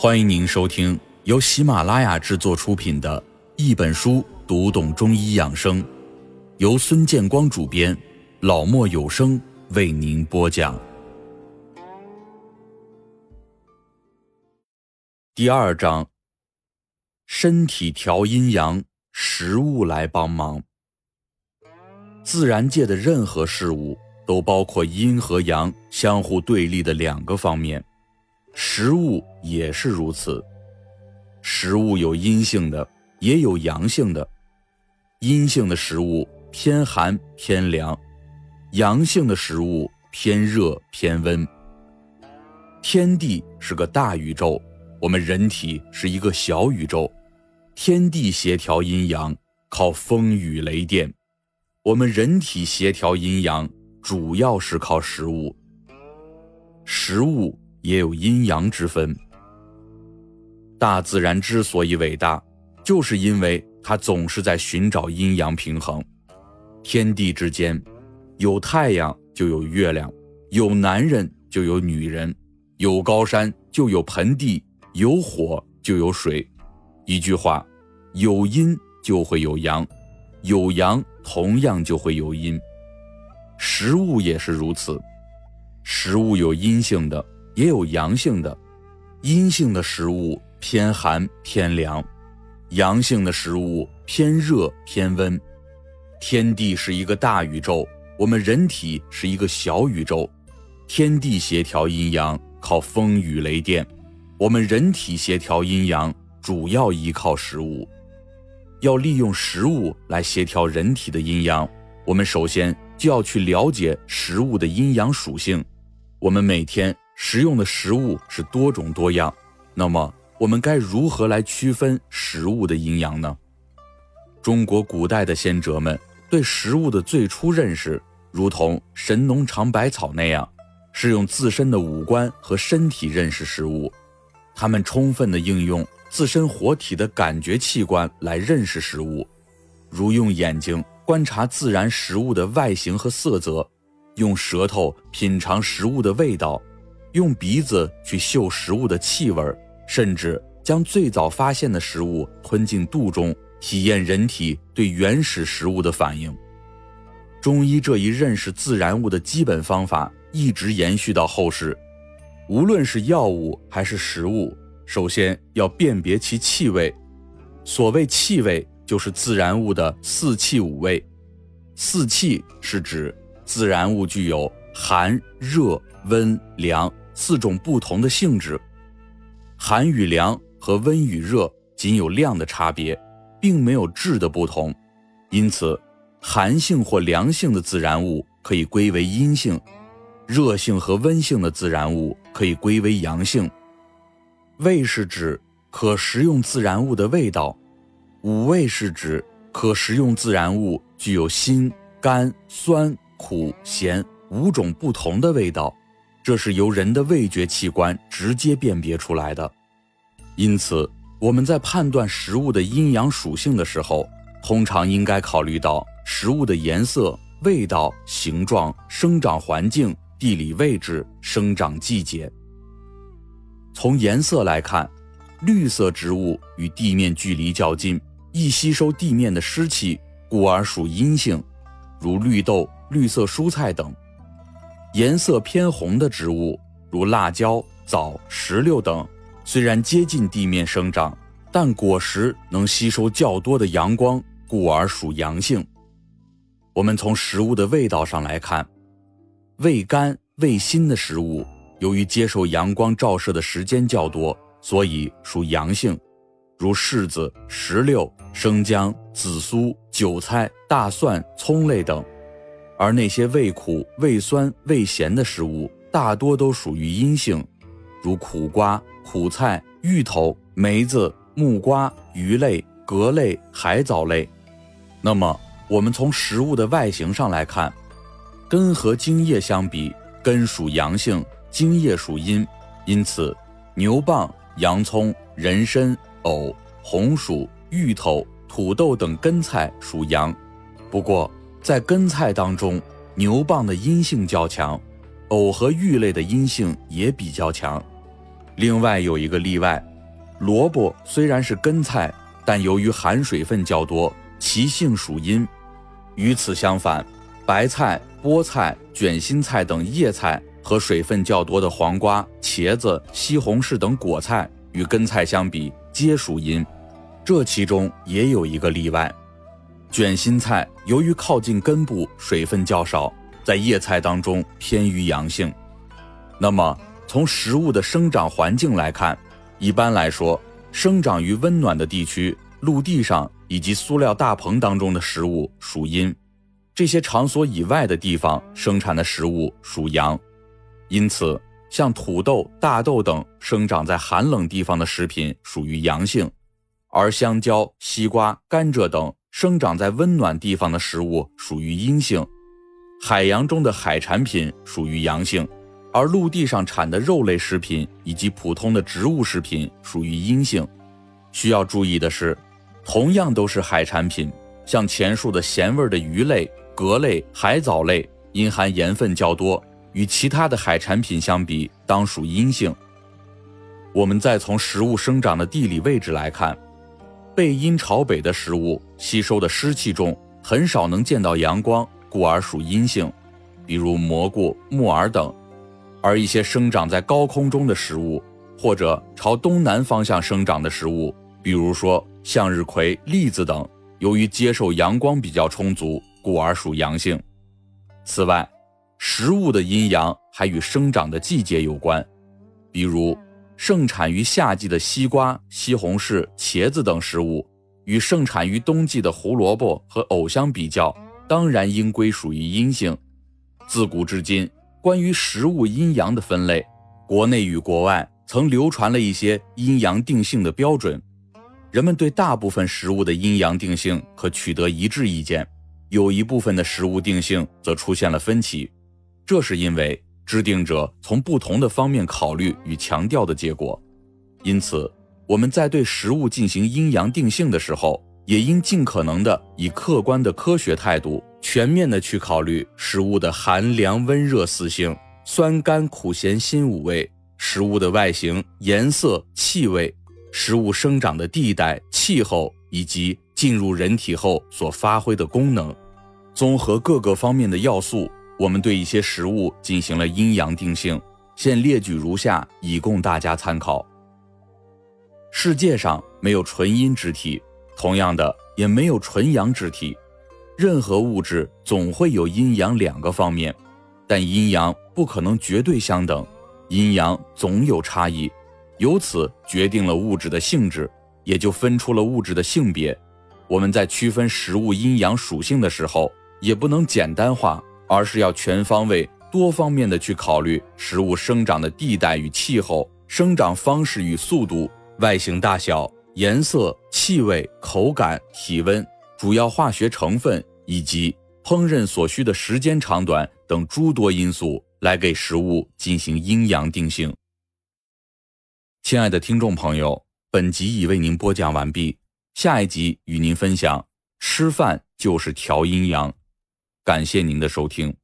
欢迎您收听由喜马拉雅制作出品的《一本书读懂中医养生》，由孙建光主编，老莫有声为您播讲。第二章：身体调阴阳，食物来帮忙。自然界的任何事物都包括阴和阳相互对立的两个方面。食物也是如此，食物有阴性的，也有阳性的。阴性的食物偏寒偏凉，阳性的食物偏热偏温。天地是个大宇宙，我们人体是一个小宇宙。天地协调阴阳，靠风雨雷电；我们人体协调阴阳，主要是靠食物。食物。也有阴阳之分。大自然之所以伟大，就是因为它总是在寻找阴阳平衡。天地之间，有太阳就有月亮，有男人就有女人，有高山就有盆地，有火就有水。一句话，有阴就会有阳，有阳同样就会有阴。食物也是如此，食物有阴性的。也有阳性的，阴性的食物偏寒偏凉，阳性的食物偏热偏温。天地是一个大宇宙，我们人体是一个小宇宙。天地协调阴阳靠风雨雷电，我们人体协调阴阳主要依靠食物。要利用食物来协调人体的阴阳，我们首先就要去了解食物的阴阳属性。我们每天。食用的食物是多种多样，那么我们该如何来区分食物的阴阳呢？中国古代的先哲们对食物的最初认识，如同神农尝百草那样，是用自身的五官和身体认识食物。他们充分的应用自身活体的感觉器官来认识食物，如用眼睛观察自然食物的外形和色泽，用舌头品尝食物的味道。用鼻子去嗅食物的气味，甚至将最早发现的食物吞进肚中，体验人体对原始食物的反应。中医这一认识自然物的基本方法一直延续到后世。无论是药物还是食物，首先要辨别其气味。所谓气味，就是自然物的四气五味。四气是指自然物具有寒、热。温凉四种不同的性质，寒与凉和温与热仅有量的差别，并没有质的不同，因此，寒性或凉性的自然物可以归为阴性，热性和温性的自然物可以归为阳性。味是指可食用自然物的味道，五味是指可食用自然物具有辛、甘、酸、苦、咸五种不同的味道。这是由人的味觉器官直接辨别出来的，因此我们在判断食物的阴阳属性的时候，通常应该考虑到食物的颜色、味道、形状、生长环境、地理位置、生长季节。从颜色来看，绿色植物与地面距离较近，易吸收地面的湿气，故而属阴性，如绿豆、绿色蔬菜等。颜色偏红的植物，如辣椒、枣、石榴等，虽然接近地面生长，但果实能吸收较多的阳光，故而属阳性。我们从食物的味道上来看，味甘味辛的食物，由于接受阳光照射的时间较多，所以属阳性，如柿子、石榴、生姜、紫苏、韭菜、大蒜、葱类等。而那些味苦、味酸、味咸的食物，大多都属于阴性，如苦瓜、苦菜、芋头、梅子、木瓜、鱼类、蛤类、海藻类。那么，我们从食物的外形上来看，根和茎叶相比，根属阳性，茎叶属阴，因此，牛蒡、洋葱、人参、藕、红薯、芋头、土豆等根菜属阳。不过，在根菜当中，牛蒡的阴性较强，藕和芋类的阴性也比较强。另外有一个例外，萝卜虽然是根菜，但由于含水分较多，其性属阴。与此相反，白菜、菠菜、卷心菜等叶菜和水分较多的黄瓜、茄子、西红柿等果菜与根菜相比，皆属阴。这其中也有一个例外，卷心菜由于靠近根部，水分较少，在叶菜当中偏于阳性。那么，从食物的生长环境来看，一般来说，生长于温暖的地区、陆地上以及塑料大棚当中的食物属阴；这些场所以外的地方生产的食物属阳。因此，像土豆、大豆等生长在寒冷地方的食品属于阳性。而香蕉、西瓜、甘蔗等生长在温暖地方的食物属于阴性，海洋中的海产品属于阳性，而陆地上产的肉类食品以及普通的植物食品属于阴性。需要注意的是，同样都是海产品，像前述的咸味的鱼类、蛤类、海藻类，因含盐分较多，与其他的海产品相比，当属阴性。我们再从食物生长的地理位置来看。背阴朝北的食物吸收的湿气重，很少能见到阳光，故而属阴性，比如蘑菇、木耳等；而一些生长在高空中的食物，或者朝东南方向生长的食物，比如说向日葵、栗子等，由于接受阳光比较充足，故而属阳性。此外，食物的阴阳还与生长的季节有关，比如。盛产于夏季的西瓜、西红柿、茄子等食物，与盛产于冬季的胡萝卜和藕相比较，当然应归属于阴性。自古至今，关于食物阴阳的分类，国内与国外曾流传了一些阴阳定性的标准。人们对大部分食物的阴阳定性可取得一致意见，有一部分的食物定性则出现了分歧，这是因为。制定者从不同的方面考虑与强调的结果，因此我们在对食物进行阴阳定性的时候，也应尽可能的以客观的科学态度，全面的去考虑食物的寒凉温热四性、酸甘苦咸辛五味、食物的外形、颜色、气味、食物生长的地带、气候以及进入人体后所发挥的功能，综合各个方面的要素。我们对一些食物进行了阴阳定性，现列举如下，以供大家参考。世界上没有纯阴之体，同样的也没有纯阳之体。任何物质总会有阴阳两个方面，但阴阳不可能绝对相等，阴阳总有差异，由此决定了物质的性质，也就分出了物质的性别。我们在区分食物阴阳属性的时候，也不能简单化。而是要全方位、多方面的去考虑食物生长的地带与气候、生长方式与速度、外形大小、颜色、气味、口感、体温、主要化学成分以及烹饪所需的时间长短等诸多因素，来给食物进行阴阳定性。亲爱的听众朋友，本集已为您播讲完毕，下一集与您分享：吃饭就是调阴阳。感谢您的收听。